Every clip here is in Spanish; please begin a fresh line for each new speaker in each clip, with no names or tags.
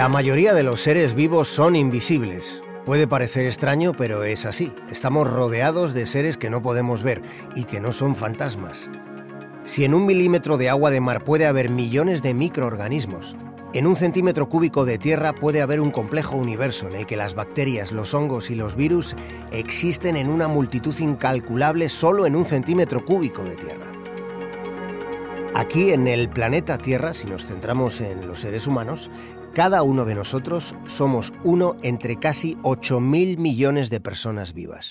La mayoría de los seres vivos son invisibles. Puede parecer extraño, pero es así. Estamos rodeados de seres que no podemos ver y que no son fantasmas. Si en un milímetro de agua de mar puede haber millones de microorganismos, en un centímetro cúbico de tierra puede haber un complejo universo en el que las bacterias, los hongos y los virus existen en una multitud incalculable solo en un centímetro cúbico de tierra. Aquí en el planeta Tierra, si nos centramos en los seres humanos, cada uno de nosotros somos uno entre casi 8.000 millones de personas vivas.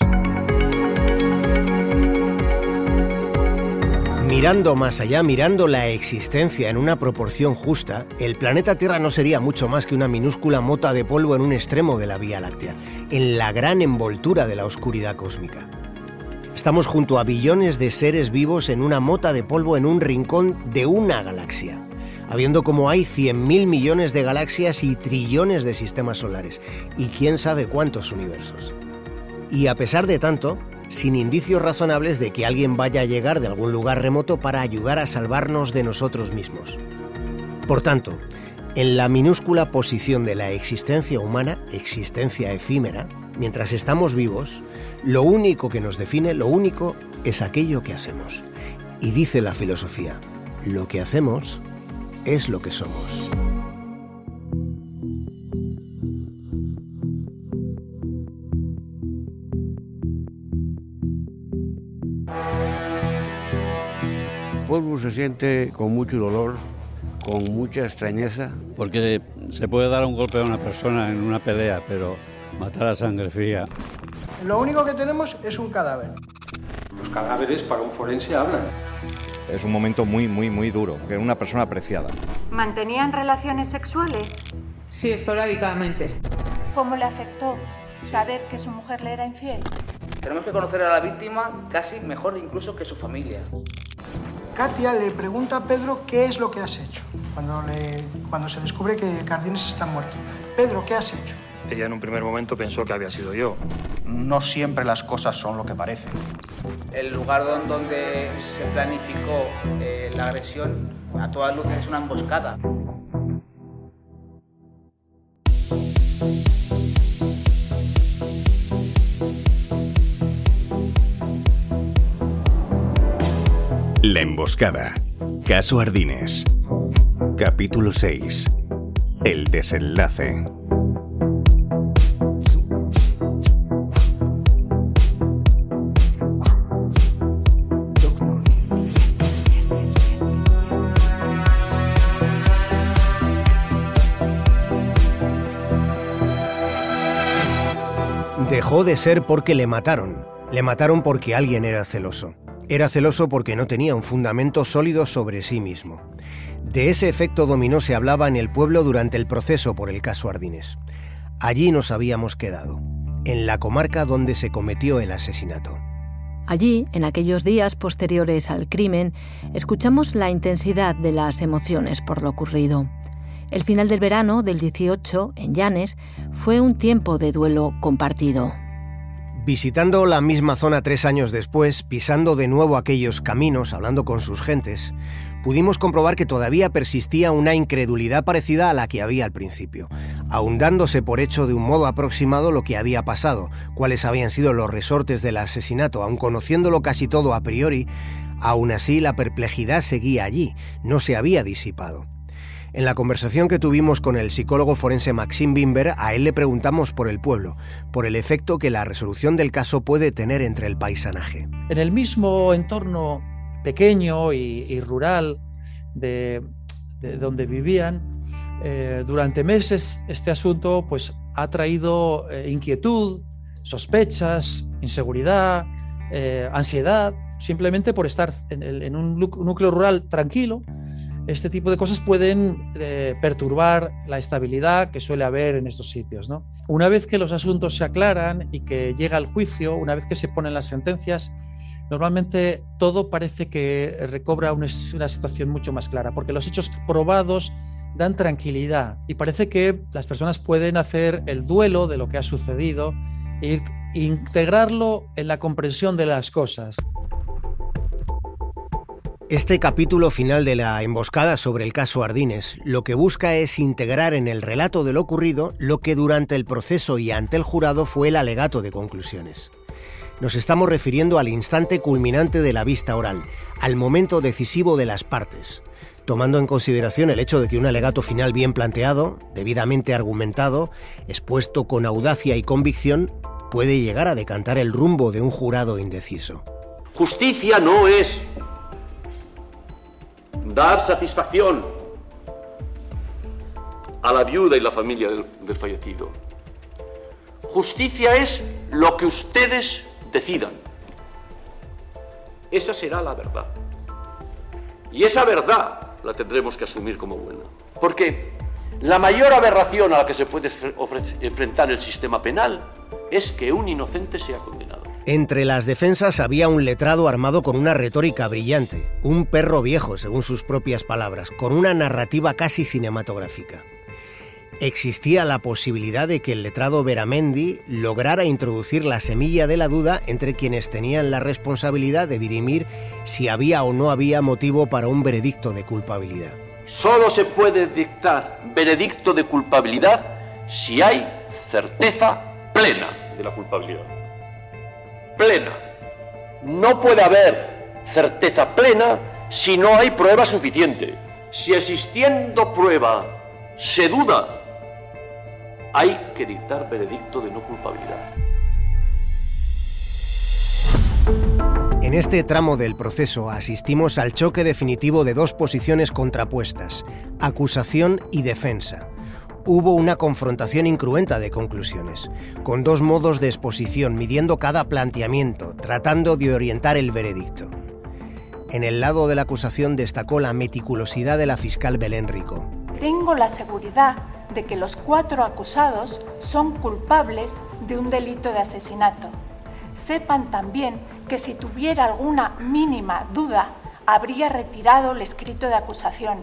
Mirando más allá, mirando la existencia en una proporción justa, el planeta Tierra no sería mucho más que una minúscula mota de polvo en un extremo de la Vía Láctea, en la gran envoltura de la oscuridad cósmica. Estamos junto a billones de seres vivos en una mota de polvo en un rincón de una galaxia, habiendo como hay 100.000 millones de galaxias y trillones de sistemas solares, y quién sabe cuántos universos. Y a pesar de tanto, sin indicios razonables de que alguien vaya a llegar de algún lugar remoto para ayudar a salvarnos de nosotros mismos. Por tanto, en la minúscula posición de la existencia humana, existencia efímera, mientras estamos vivos, lo único que nos define, lo único, es aquello que hacemos. Y dice la filosofía, lo que hacemos es lo que somos.
pueblo se siente con mucho dolor, con mucha extrañeza.
Porque se puede dar un golpe a una persona en una pelea, pero matar a sangre fría.
Lo único que tenemos es un cadáver.
Los cadáveres para un forense hablan.
Es un momento muy, muy, muy duro, que era una persona apreciada.
¿Mantenían relaciones sexuales?
Sí, esporádicamente.
¿Cómo le afectó saber que su mujer le era infiel?
Tenemos que conocer a la víctima casi mejor incluso que su familia.
Katia le pregunta a Pedro qué es lo que has hecho cuando, le, cuando se descubre que Cardines está muerto. Pedro, ¿qué has hecho?
Ella en un primer momento pensó que había sido yo.
No siempre las cosas son lo que parecen.
El lugar donde se planificó eh, la agresión a todas luces es una emboscada.
La emboscada. Caso Ardines. Capítulo 6. El desenlace.
Dejó de ser porque le mataron. Le mataron porque alguien era celoso. Era celoso porque no tenía un fundamento sólido sobre sí mismo. De ese efecto dominó se hablaba en el pueblo durante el proceso por el caso Ardines. Allí nos habíamos quedado, en la comarca donde se cometió el asesinato.
Allí, en aquellos días posteriores al crimen, escuchamos la intensidad de las emociones por lo ocurrido. El final del verano del 18, en Llanes, fue un tiempo de duelo compartido.
Visitando la misma zona tres años después, pisando de nuevo aquellos caminos, hablando con sus gentes, pudimos comprobar que todavía persistía una incredulidad parecida a la que había al principio, ahondándose por hecho de un modo aproximado lo que había pasado, cuáles habían sido los resortes del asesinato, aun conociéndolo casi todo a priori, aún así la perplejidad seguía allí, no se había disipado. En la conversación que tuvimos con el psicólogo forense Maxim Bimber, a él le preguntamos por el pueblo, por el efecto que la resolución del caso puede tener entre el paisanaje.
En el mismo entorno pequeño y, rural de, donde vivían, eh, durante meses este asunto pues, ha traído eh, inquietud, sospechas, inseguridad, eh, ansiedad, simplemente por estar en un núcleo rural tranquilo este tipo de cosas pueden eh, perturbar la estabilidad que suele haber en estos sitios. ¿no? Una vez que los asuntos se aclaran y que llega el juicio, una vez que se ponen las sentencias, normalmente todo parece que recobra una, una situación mucho más clara, porque los hechos probados dan tranquilidad y parece que las personas pueden hacer el duelo de lo que ha sucedido e integrarlo en la comprensión de las cosas.
Este capítulo final de la emboscada sobre el caso Ardines lo que busca es integrar en el relato de lo ocurrido lo que durante el proceso y ante el jurado fue el alegato de conclusiones. Nos estamos refiriendo al instante culminante de la vista oral, al momento decisivo de las partes, tomando en consideración el hecho de que un alegato final bien planteado, debidamente argumentado, expuesto con audacia y convicción, puede llegar a decantar el rumbo de un jurado indeciso.
Justicia no es dar satisfacción a la viuda y la familia del, fallecido. Justicia es lo que ustedes decidan. Esa será la verdad. Y esa verdad la tendremos que asumir como buena. Porque la mayor aberración a la que se puede enfrentar el sistema penal es que un inocente sea condenado.
Entre las defensas había un letrado armado con una retórica brillante, un perro viejo, según sus propias palabras, con una narrativa casi cinematográfica. Existía la posibilidad de que el letrado Veramendi lograra introducir la semilla de la duda entre quienes tenían la responsabilidad de dirimir si había o no había motivo para un veredicto de culpabilidad.
Solo se puede dictar veredicto de culpabilidad si hay certeza plena de la culpabilidad plena. No puede haber certeza plena si no hay prueba suficiente. Si existiendo prueba se duda, hay que dictar veredicto de no culpabilidad.
En este tramo del proceso asistimos al choque definitivo de dos posiciones contrapuestas, acusación y defensa hubo una confrontación incruenta de conclusiones, con dos modos de exposición midiendo cada planteamiento, tratando de orientar el veredicto. En el lado de la acusación destacó la meticulosidad de la fiscal Belén Rico.
Tengo la seguridad de que los cuatro acusados son culpables de un delito de asesinato. Sepan también que si tuviera alguna mínima duda, habría retirado el escrito de acusación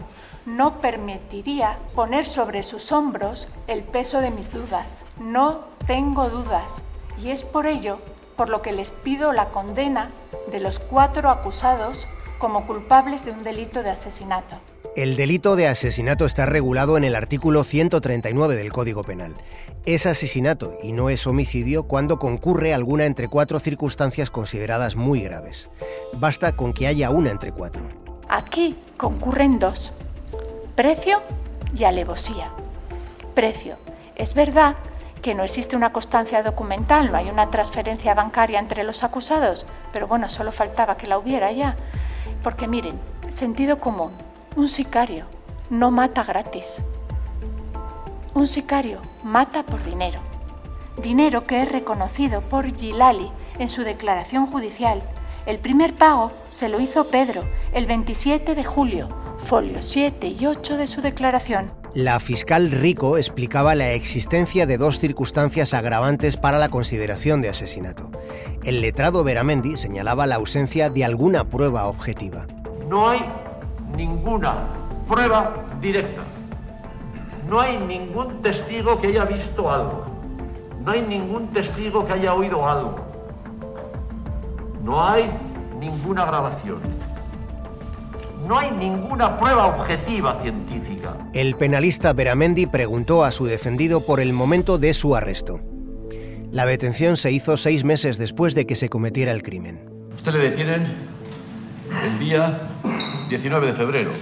no permitiría poner sobre sus hombros el peso de mis dudas. No tengo dudas y es por ello por lo que les pido la condena de los cuatro acusados como culpables de un delito de asesinato.
El delito de asesinato está regulado en el artículo 139 del Código Penal. Es asesinato y no es homicidio cuando concurre alguna entre cuatro circunstancias consideradas muy graves. Basta con que haya una entre cuatro.
Aquí concurren dos precio y alevosía. Precio. Es verdad que no existe una constancia documental, no hay una transferencia bancaria entre los acusados, pero bueno, solo faltaba que la hubiera ya. Porque miren, sentido común, un sicario no mata gratis. Un sicario mata por dinero. Dinero que es reconocido por Gilali en su declaración judicial. El primer pago se lo hizo Pedro el 27 de julio, folios 7 y 8 de su declaración.
La fiscal Rico explicaba la existencia de dos circunstancias agravantes para la consideración de asesinato. El letrado Veramendi señalaba la ausencia de alguna prueba objetiva.
No hay ninguna prueba directa. No hay ningún testigo que haya visto algo. No hay ningún testigo que haya oído algo. No hay ninguna grabación no hay ninguna prueba objetiva científica.
El penalista Beramendi preguntó a su defendido por el momento de su arresto. La detención se hizo seis meses después de que se cometiera el crimen.
Usted le detienen el día 19 de febrero.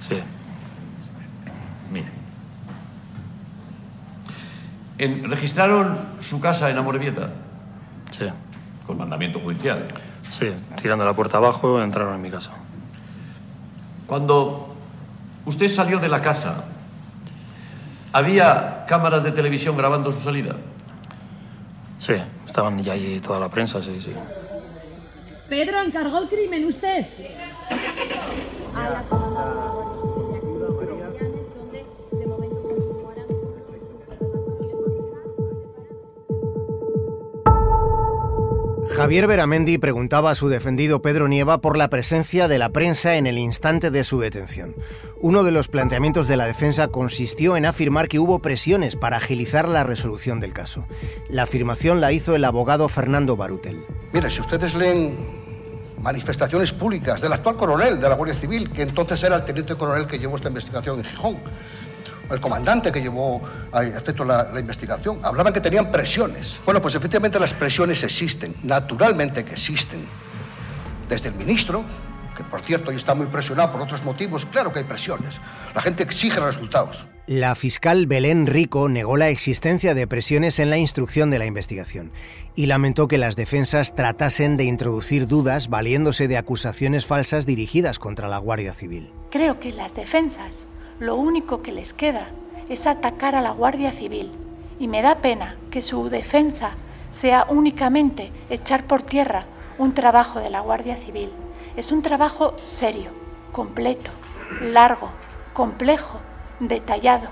Sí. Mire. ¿Registraron su casa en Amorebieta?
Sí.
Con mandamiento judicial.
Sí, tirando la puerta abajo entraron en mi casa.
Cuando usted salió de la casa, ¿había cámaras de televisión grabando su salida?
Sí, estaban ya ahí toda la prensa, sí, sí.
Pedro, encargó el crimen usted.
Javier Beramendi preguntaba a su defendido Pedro Nieva por la presencia de la prensa en el instante de su detención. Uno de los planteamientos de la defensa consistió en afirmar que hubo presiones para agilizar la resolución del caso. La afirmación la hizo el abogado Fernando Barutel.
Mira, si ustedes leen
manifestaciones públicas del actual coronel de la Guardia Civil, que entonces era el teniente coronel que llevó esta investigación en Gijón, el comandante que llevó a efecto la, investigación. Hablaban que tenían presiones. Bueno, pues efectivamente las presiones existen, naturalmente que existen. Desde el ministro, que por cierto hoy está muy presionado por otros motivos, claro que hay presiones. La gente exige resultados.
La fiscal Belén Rico negó la existencia de presiones en la instrucción de la investigación y lamentó que las defensas tratasen de introducir dudas valiéndose de acusaciones falsas dirigidas contra la Guardia Civil.
Creo que las defensas lo único que les queda es atacar a la Guardia Civil y me da pena que su defensa sea únicamente echar por tierra un trabajo de la Guardia Civil. Es un trabajo serio, completo, largo, complejo, detallado.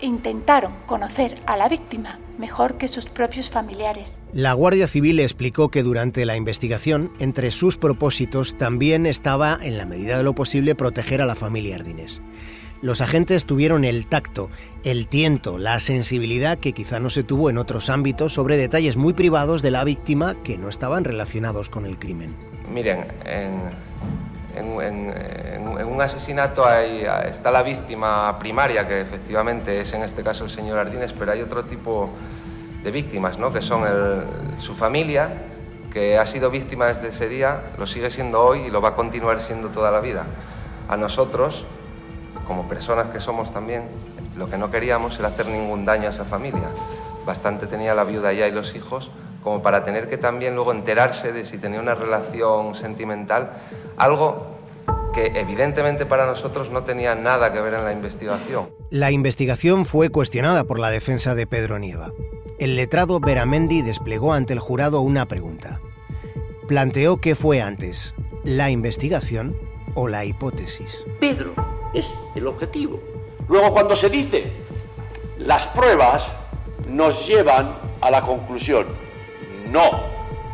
Intentaron conocer a la víctima mejor que sus propios familiares.
La Guardia Civil explicó que durante la investigación, entre sus propósitos también estaba, en la medida de lo posible, proteger a la familia Ardines. Los agentes tuvieron el tacto, el tiento, la sensibilidad que quizá no se tuvo en otros ámbitos sobre detalles muy privados de la víctima que no estaban relacionados con el crimen.
Miren, en, en, en, en un asesinato hay, está la víctima primaria, que efectivamente es en este caso el señor Ardines, pero hay otro tipo de víctimas, ¿no? que son el, su familia, que ha sido víctima desde ese día, lo sigue siendo hoy y lo va a continuar siendo toda la vida. A nosotros, como personas que somos también, lo que no queríamos era hacer ningún daño a esa familia. Bastante tenía la viuda ya y los hijos como para tener que también luego enterarse de si tenía una relación sentimental, algo que evidentemente para nosotros no tenía nada que ver en la investigación.
La investigación fue cuestionada por la defensa de Pedro Nieva. El letrado Beramendi desplegó ante el jurado una pregunta. Planteó qué fue antes, la investigación o la hipótesis.
Pedro es el objetivo. Luego cuando se dice las pruebas nos llevan a la conclusión. No,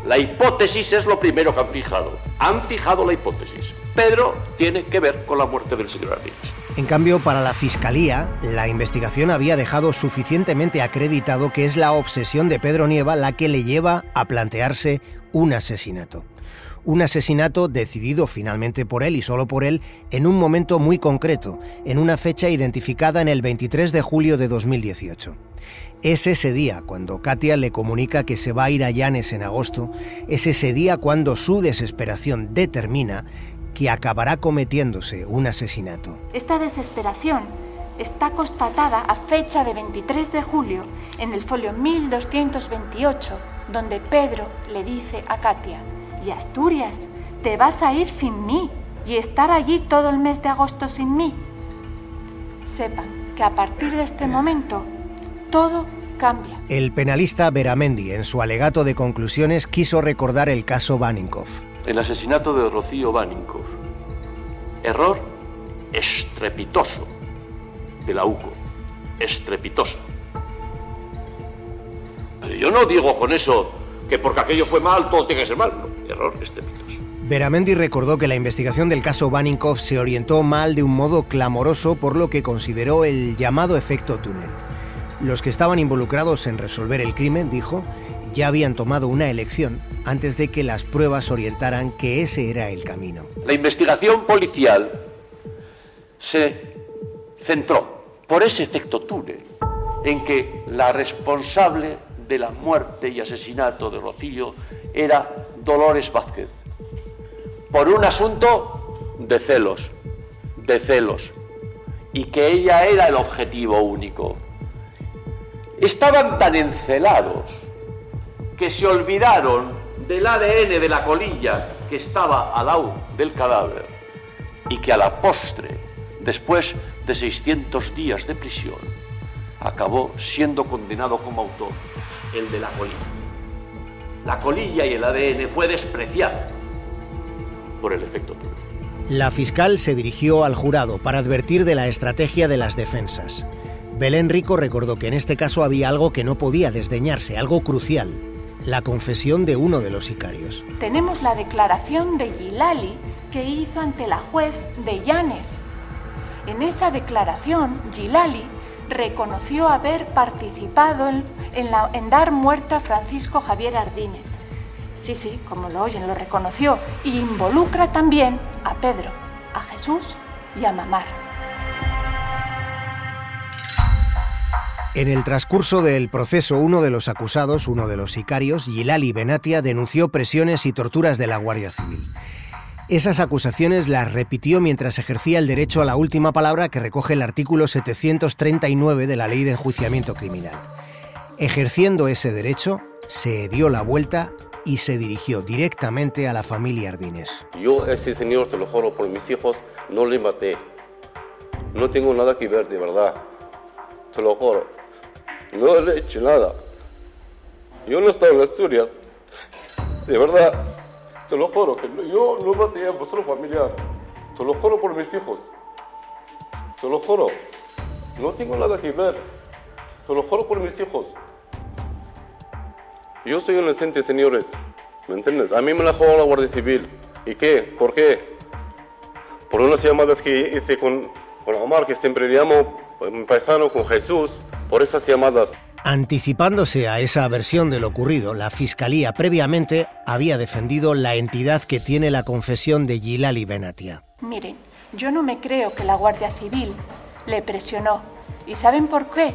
la hipótesis es lo primero que han fijado. Han fijado la hipótesis. Pedro tiene que ver con la muerte del señor.
En cambio, para la Fiscalía, la investigación había dejado suficientemente acreditado que es la obsesión de Pedro Nieva la que le lleva a plantearse un asesinato. Un asesinato decidido finalmente por él y solo por él en un momento muy concreto, en una fecha identificada en el 23 de julio de 2018. Es ese día cuando Katia le comunica que se va a ir a Llanes en agosto, es ese día cuando su desesperación determina que acabará cometiéndose un asesinato.
Esta desesperación está constatada a fecha de 23 de julio en el folio 1228, donde Pedro le dice a Katia, y Asturias, te vas a ir sin mí y estar allí todo el mes de agosto sin mí. Sepan que a partir de este momento todo cambia.
El penalista Beramendi, en su alegato de conclusiones, quiso recordar el caso Baninkoff.
El asesinato de Rocío Baninkoff. Error estrepitoso de la UCO. Estrepitoso. Pero yo no digo con eso que porque aquello fue mal, todo tiene que ser mal. No, error estrepitoso.
Beramendi recordó que la investigación del caso Baninkoff se orientó mal de un modo clamoroso por lo que consideró el llamado efecto túnel. Los que estaban involucrados en resolver el crimen, dijo, ya habían tomado una elección antes de que las pruebas orientaran que ese era el camino.
La investigación policial se centró por ese efecto túnel en que la responsable de la muerte y asesinato de Rocío era Dolores Vázquez, por un asunto de celos, de celos, y que ella era el objetivo único. Estaban tan encelados que se olvidaron del ADN de la colilla que estaba al lado del cadáver y que a la postre, después de 600 días de prisión, acabó siendo condenado como autor, el de la colilla. La colilla y el ADN fue despreciado por el efecto túnel.
La fiscal se dirigió al jurado para advertir de la estrategia de las defensas. Belén Rico recordó que en este caso había algo que no podía desdeñarse, algo crucial, la confesión de uno de los sicarios.
Tenemos la declaración de Gilali que hizo ante la juez de Llanes. En esa declaración, Gilali reconoció haber participado en, dar muerte a Francisco Javier Ardínez. Sí, sí, como lo oyen, lo reconoció. Y involucra también a Pedro, a Jesús y a Mamar.
En el transcurso del proceso, uno de los acusados, uno de los sicarios, Gilali Benatia, denunció presiones y torturas de la Guardia Civil. Esas acusaciones las repitió mientras ejercía el derecho a la última palabra que recoge el artículo 739 de la Ley de Enjuiciamiento Criminal. Ejerciendo ese derecho, se dio la vuelta y se dirigió directamente a la familia Ardines.
Yo, este señor, te lo juro por mis hijos, no le maté. No tengo nada que ver, de verdad. Te lo juro. No le he hecho nada. Yo no estaba en Asturias. De verdad. Te lo juro que yo no maté a vuestro familiar. Te lo juro por mis hijos. Te lo juro. No tengo nada que ver. Te lo juro por mis hijos. Yo soy inocente, señores. ¿Me entiendes? A mí me la jugó la Guardia Civil. ¿Y qué? ¿Por qué? Por unas llamadas que hice con, con Omar, que siempre llamo un paisano, con Jesús por esas llamadas.
Anticipándose a esa versión de lo ocurrido, la Fiscalía previamente había defendido la entidad que tiene la confesión de Gilali Benatia.
Miren, yo no me creo que la Guardia Civil le presionó. ¿Y saben por qué?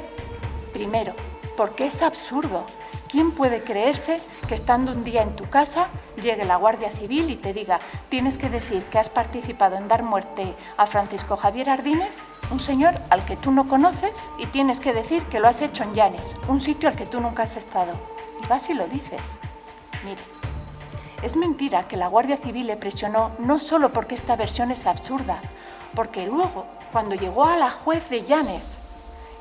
Primero, porque es absurdo. ¿Quién puede creerse que estando un día en tu casa llegue la Guardia Civil y te diga tienes que decir que has participado en dar muerte a Francisco Javier Ardínez un señor al que tú no conoces y tienes que decir que lo has hecho en Llanes, un sitio al que tú nunca has estado. Y vas y lo dices. Mire, es mentira que la Guardia Civil le presionó no solo porque esta versión es absurda, porque luego, cuando llegó a la juez de Llanes,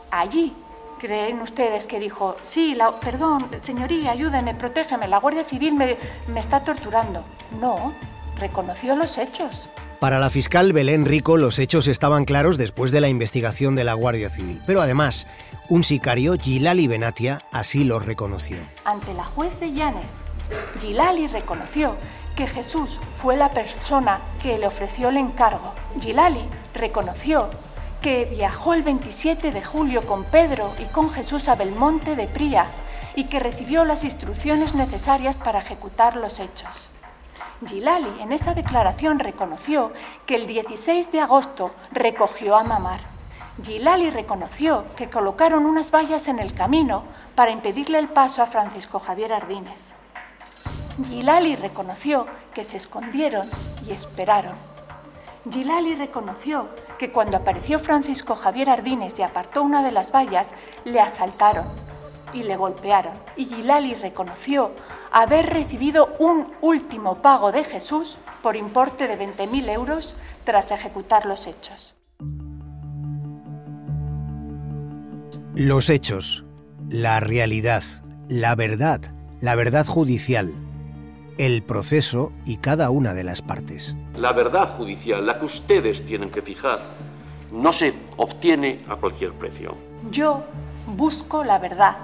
allí creen ustedes que dijo, sí, la, perdón, señoría, ayúdeme, protégeme, la Guardia Civil me, me está torturando. No, reconoció los hechos.
Para la fiscal Belén Rico, los hechos estaban claros después de la investigación de la Guardia Civil. Pero además, un sicario, Gilali Benatia, así lo reconoció.
Ante la juez de Llanes, Gilali reconoció que Jesús fue la persona que le ofreció el encargo. Gilali reconoció que viajó el 27 de julio con Pedro y con Jesús a Belmonte de Pría y que recibió las instrucciones necesarias para ejecutar los hechos. Gilali en esa declaración reconoció que el 16 de agosto recogió a Mamar. Gilali reconoció que colocaron unas vallas en el camino para impedirle el paso a Francisco Javier Ardínez. Gilali reconoció que se escondieron y esperaron. Gilali reconoció que cuando apareció Francisco Javier Ardínez y apartó una de las vallas, le asaltaron y le golpearon. Y Gilali reconoció haber recibido un último pago de Jesús por importe de 20.000 euros tras ejecutar los hechos.
Los hechos, la realidad, la verdad, la verdad judicial, el proceso y cada una de las partes.
La verdad judicial, la que ustedes tienen que fijar, no se obtiene a cualquier precio.
Yo busco la verdad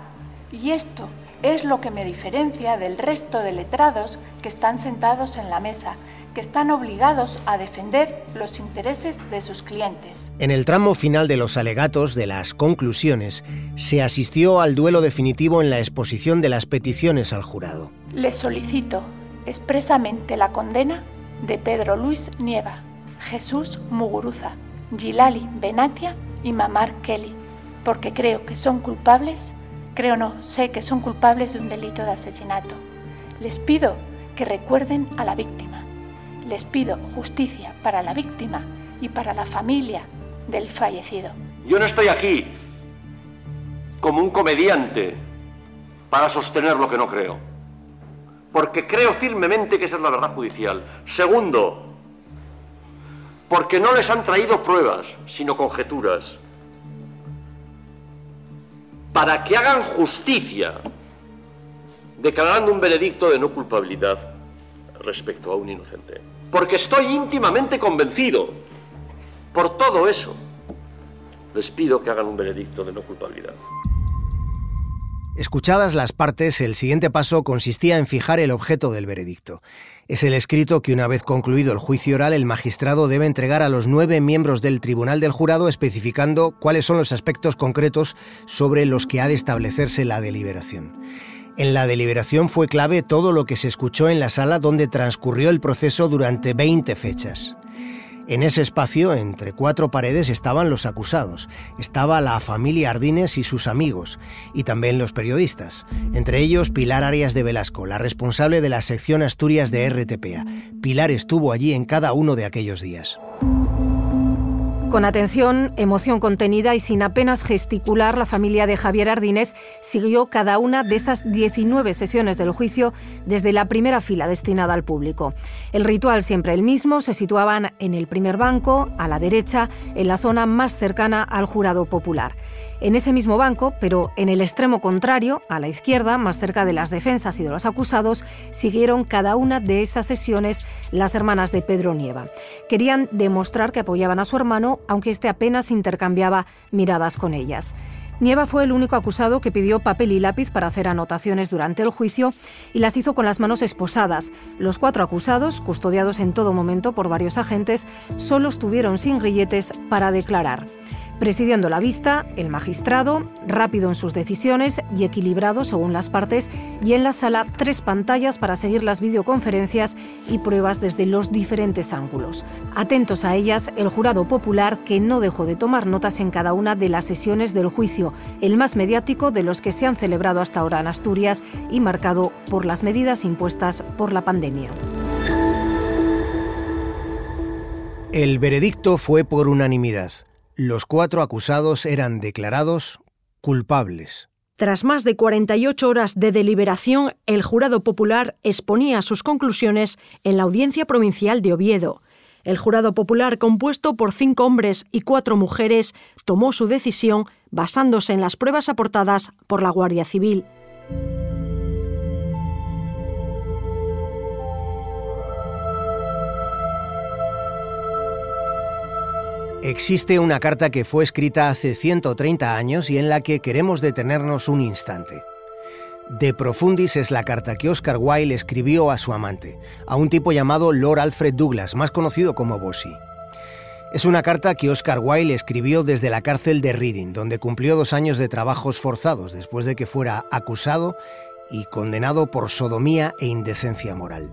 y esto es lo que me diferencia del resto de letrados que están sentados en la mesa, que están obligados a defender los intereses de sus clientes.
En el tramo final de los alegatos, de las conclusiones, se asistió al duelo definitivo en la exposición de las peticiones al jurado.
Le solicito expresamente la condena de Pedro Luis Nieva, Jesús Muguruza, Gilali Benatia y Mamar Kelly, porque creo que son culpables Creo no, sé que son culpables de un delito de asesinato. Les pido que recuerden a la víctima. Les pido justicia para la víctima y para la familia del fallecido.
Yo no estoy aquí como un comediante para sostener lo que no creo. Porque creo firmemente que esa es la verdad judicial. Segundo, porque no les han traído pruebas, sino conjeturas para que hagan justicia, declarando un veredicto de no culpabilidad respecto a un inocente. Porque estoy íntimamente convencido, por todo eso, les pido que hagan un veredicto de no culpabilidad.
Escuchadas las partes, el siguiente paso consistía en fijar el objeto del veredicto. Es el escrito que una vez concluido el juicio oral el magistrado debe entregar a los nueve miembros del tribunal del jurado especificando cuáles son los aspectos concretos sobre los que ha de establecerse la deliberación. En la deliberación fue clave todo lo que se escuchó en la sala donde transcurrió el proceso durante 20 fechas. En ese espacio, entre cuatro paredes, estaban los acusados. Estaba la familia Ardines y sus amigos, y también los periodistas. Entre ellos, Pilar Arias de Velasco, la responsable de la sección Asturias de RTPA. Pilar estuvo allí en cada uno de aquellos días.
Con atención, emoción contenida y sin apenas gesticular, la familia de Javier Ardínez siguió cada una de esas 19 sesiones del juicio desde la primera fila destinada al público. El ritual siempre el mismo, se situaban en el primer banco, a la derecha, en la zona más cercana al jurado popular. En ese mismo banco, pero en el extremo contrario, a la izquierda, más cerca de las defensas y de los acusados, siguieron cada una de esas sesiones las hermanas de Pedro Nieva. Querían demostrar que apoyaban a su hermano, aunque éste apenas intercambiaba miradas con ellas. Nieva fue el único acusado que pidió papel y lápiz para hacer anotaciones durante el juicio y las hizo con las manos esposadas. Los cuatro acusados, custodiados en todo momento por varios agentes, solo estuvieron sin grilletes para declarar. Presidiendo la vista, el magistrado, rápido en sus decisiones y equilibrado según las partes, y en la sala tres pantallas para seguir las videoconferencias y pruebas desde los diferentes ángulos. Atentos a ellas, el jurado popular que no dejó de tomar notas en cada una de las sesiones del juicio, el más mediático de los que se han celebrado hasta ahora en Asturias y marcado por las medidas impuestas por la pandemia.
El veredicto fue por unanimidad los cuatro acusados eran declarados culpables.
Tras más de 48 horas de deliberación, el jurado popular exponía sus conclusiones en la Audiencia Provincial de Oviedo. El jurado popular, compuesto por cinco hombres y cuatro mujeres, tomó su decisión basándose en las pruebas aportadas por la Guardia Civil.
Existe una carta que fue escrita hace 130 años y en la que queremos detenernos un instante. De Profundis es la carta que Oscar Wilde escribió a su amante, a un tipo llamado Lord Alfred Douglas, más conocido como Bossy. Es una carta que Oscar Wilde escribió desde la cárcel de Reading, donde cumplió dos años de trabajos forzados después de que fuera acusado y condenado por sodomía e indecencia moral.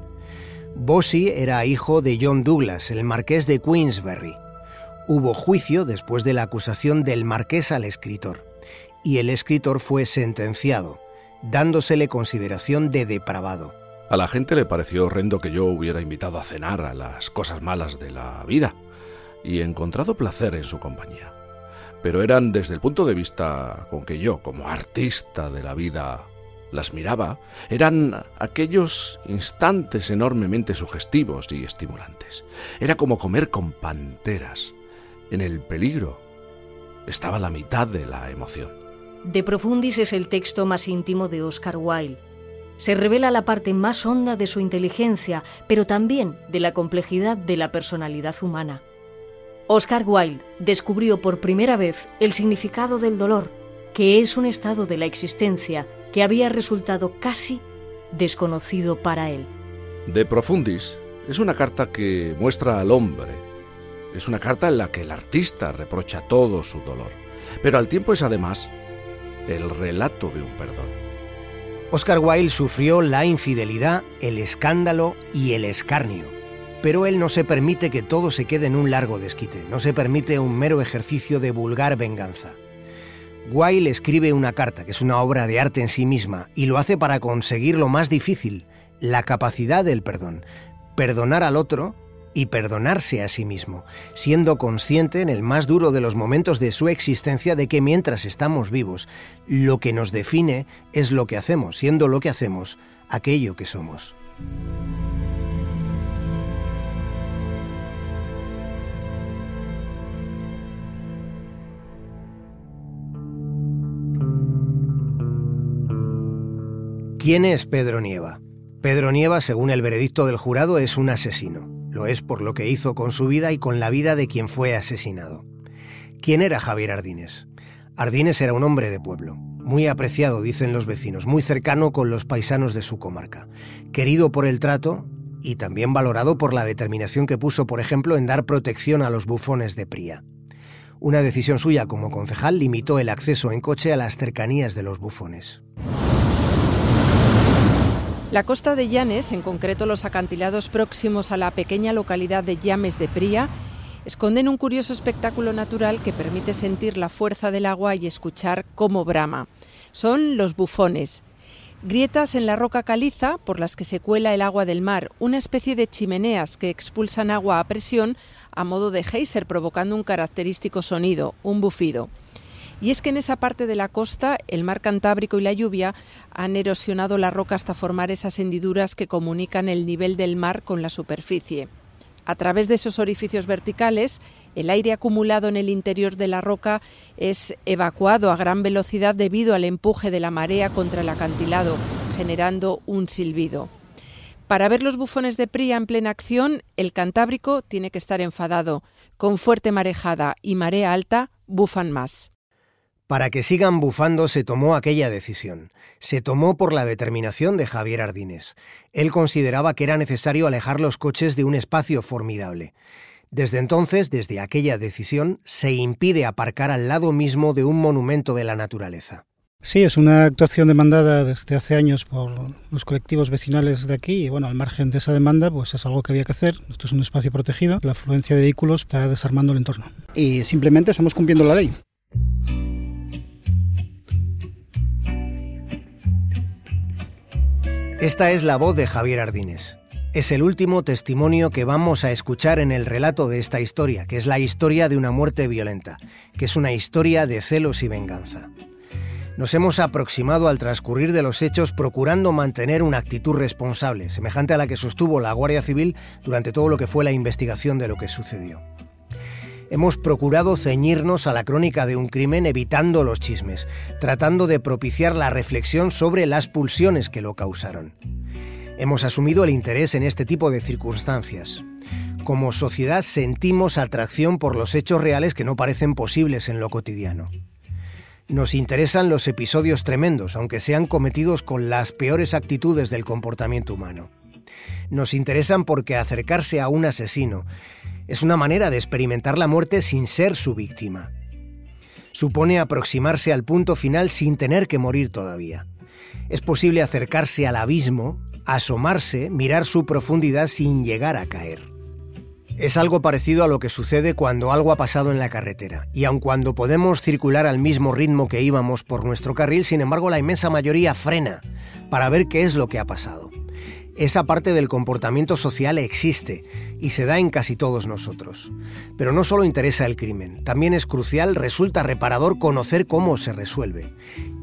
Bossy era hijo de John Douglas, el marqués de Queensberry. Hubo juicio después de la acusación del marqués al escritor, y el escritor fue sentenciado, dándosele consideración de depravado.
A la gente le pareció horrendo que yo hubiera invitado a cenar a las cosas malas de la vida y encontrado placer en su compañía. Pero eran desde el punto de vista con que yo, como artista de la vida, las miraba, eran aquellos instantes enormemente sugestivos y estimulantes. Era como comer con panteras, en el peligro estaba la mitad de la emoción.
De Profundis es el texto más íntimo de Oscar Wilde. Se revela la parte más honda de su inteligencia, pero también de la complejidad de la personalidad humana. Oscar Wilde descubrió por primera vez el significado del dolor, que es un estado de la existencia que había resultado casi desconocido para él.
De Profundis es una carta que muestra al hombre es una carta en la que el artista reprocha todo su dolor, pero al tiempo es además el relato de un perdón.
Oscar Wilde sufrió la infidelidad, el escándalo y el escarnio, pero él no se permite que todo se quede en un largo desquite, no se permite un mero ejercicio de vulgar venganza. Wilde escribe una carta, que es una obra de arte en sí misma, y lo hace para conseguir lo más difícil, la capacidad del perdón. Perdonar al otro y perdonarse a sí mismo, siendo consciente en el más duro de los momentos de su existencia de que mientras estamos vivos, lo que nos define es lo que hacemos, siendo lo que hacemos aquello que somos. ¿Quién es Pedro Nieva? Pedro Nieva, según el veredicto del jurado, es un asesino. Lo es por lo que hizo con su vida y con la vida de quien fue asesinado. ¿Quién era Javier Ardines? Ardines era un hombre de pueblo, muy apreciado, dicen los vecinos, muy cercano con los paisanos de su comarca, querido por el trato y también valorado por la determinación que puso, por ejemplo, en dar protección a los bufones de Pría. Una decisión suya como concejal limitó el acceso en coche a las cercanías de los bufones.
La costa de Llanes, en concreto los acantilados próximos a la pequeña localidad de Llames de Pría, esconden un curioso espectáculo natural que permite sentir la fuerza del agua y escuchar cómo brama. Son los bufones, grietas en la roca caliza por las que se cuela el agua del mar, una especie de chimeneas que expulsan agua a presión a modo de geyser, provocando un característico sonido, un bufido. Y es que en esa parte de la costa el mar Cantábrico y la lluvia han erosionado la roca hasta formar esas hendiduras que comunican el nivel del mar con la superficie. A través de esos orificios verticales, el aire acumulado en el interior de la roca es evacuado a gran velocidad debido al empuje de la marea contra el acantilado, generando un silbido. Para ver los bufones de Pría en plena acción, el Cantábrico tiene que estar enfadado. Con fuerte marejada y marea alta, bufan más.
Para que sigan bufando se tomó aquella decisión. Se tomó por la determinación de Javier Ardines. Él consideraba que era necesario alejar los coches de un espacio formidable. Desde entonces, desde aquella decisión, se impide aparcar al lado mismo de un monumento de la naturaleza.
Sí, es una actuación demandada desde hace años por los colectivos vecinales de aquí y bueno, al margen de esa demanda, pues es algo que había que hacer. Esto es un espacio protegido, la afluencia de vehículos está desarmando el entorno. Y simplemente estamos cumpliendo la ley.
Esta es la voz de Javier Ardines. Es el último testimonio que vamos a escuchar en el relato de esta historia, que es la historia de una muerte violenta, que es una historia de celos y venganza. Nos hemos aproximado al transcurrir de los hechos procurando mantener una actitud responsable, semejante a la que sostuvo la Guardia Civil durante todo lo que fue la investigación de lo que sucedió. Hemos procurado ceñirnos a la crónica de un crimen evitando los chismes, tratando de propiciar la reflexión sobre las pulsiones que lo causaron. Hemos asumido el interés en este tipo de circunstancias. Como sociedad sentimos atracción por los hechos reales que no parecen posibles en lo cotidiano. Nos interesan los episodios tremendos, aunque sean cometidos con las peores actitudes del comportamiento humano. Nos interesan porque acercarse a un asesino es una manera de experimentar la muerte sin ser su víctima. Supone aproximarse al punto final sin tener que morir todavía. Es posible acercarse al abismo, asomarse, mirar su profundidad sin llegar a caer. Es algo parecido a lo que sucede cuando algo ha pasado en la carretera, y aun cuando podemos circular al mismo ritmo que íbamos por nuestro carril, sin embargo la inmensa mayoría frena para ver qué es lo que ha pasado. Esa parte del comportamiento social existe y se da en casi todos nosotros. Pero no solo interesa el crimen, también es crucial, resulta reparador conocer cómo se resuelve.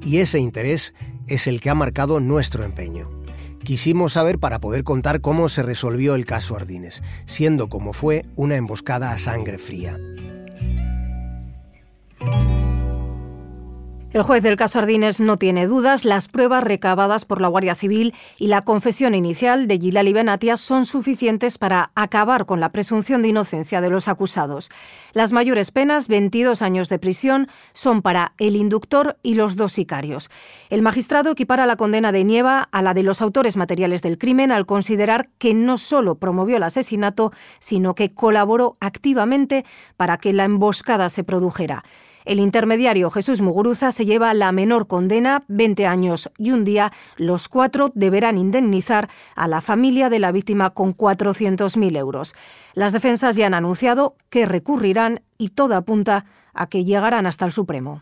Y ese interés es el que ha marcado nuestro empeño. Quisimos saber para poder contar cómo se resolvió el caso Ardines, siendo como fue una emboscada a sangre fría.
El juez del caso Ardines no tiene dudas, las pruebas recabadas por la Guardia Civil y la confesión inicial de Gilali Benatia son suficientes para acabar con la presunción de inocencia de los acusados. Las mayores penas, 22 años de prisión, son para el inductor y los dos sicarios. El magistrado equipara la condena de Nieva a la de los autores materiales del crimen al considerar que no solo promovió el asesinato, sino que colaboró activamente para que la emboscada se produjera. El intermediario Jesús Muguruza se lleva la menor condena, 20 años y un día. Los cuatro deberán indemnizar a la familia de la víctima con 400.000 euros. Las defensas ya han anunciado que recurrirán y todo apunta a que llegarán hasta el Supremo.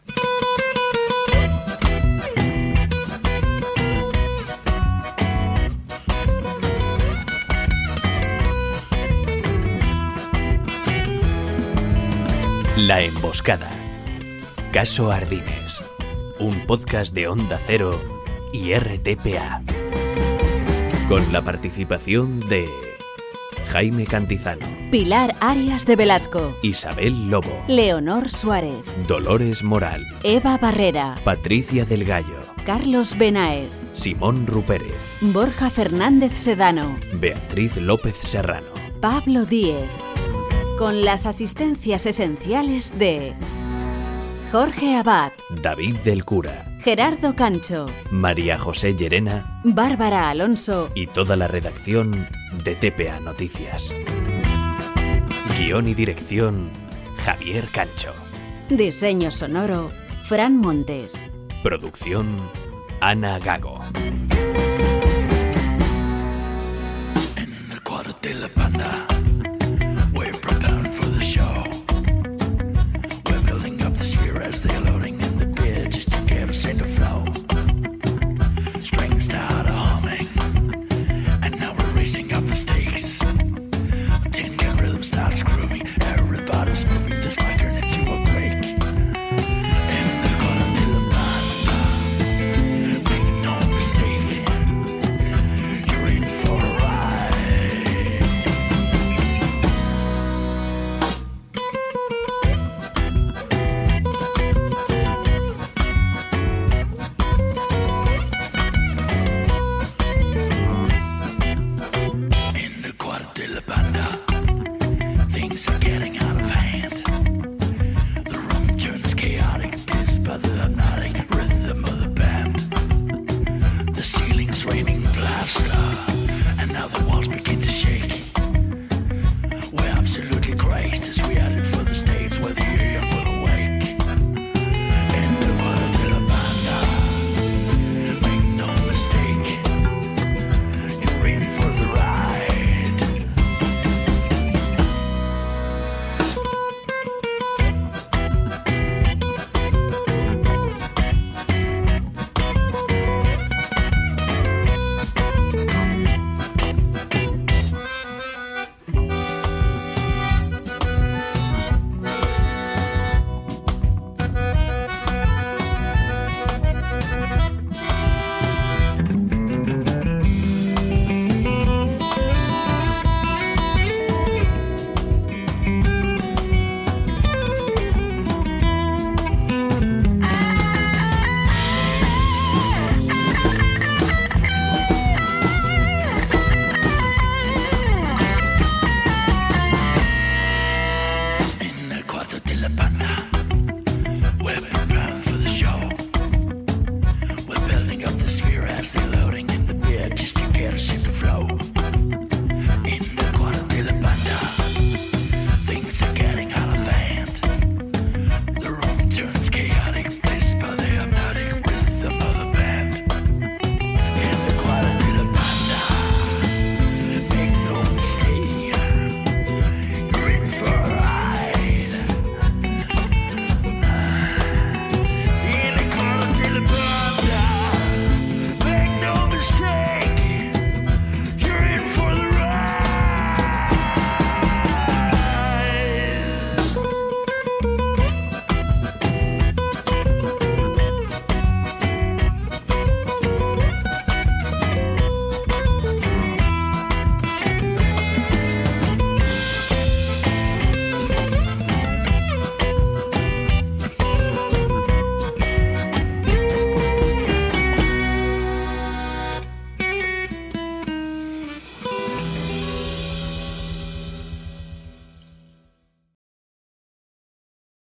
La emboscada Caso Ardines, un podcast de Onda Cero y RTPA. Con la participación de Jaime Cantizano,
Pilar Arias de Velasco,
Isabel Lobo,
Leonor Suárez,
Dolores Moral,
Eva Barrera,
Patricia del Gallo,
Carlos Benaes,
Simón Rupérez,
Borja Fernández Sedano,
Beatriz López Serrano,
Pablo Díez. Con las asistencias esenciales de Jorge Abad,
David del Cura,
Gerardo Cancho,
María José Llerena,
Bárbara Alonso
y toda la redacción de TPA Noticias. Guión y dirección, Javier Cancho.
Diseño sonoro, Fran Montes.
Producción, Ana Gago.
de la banda. We're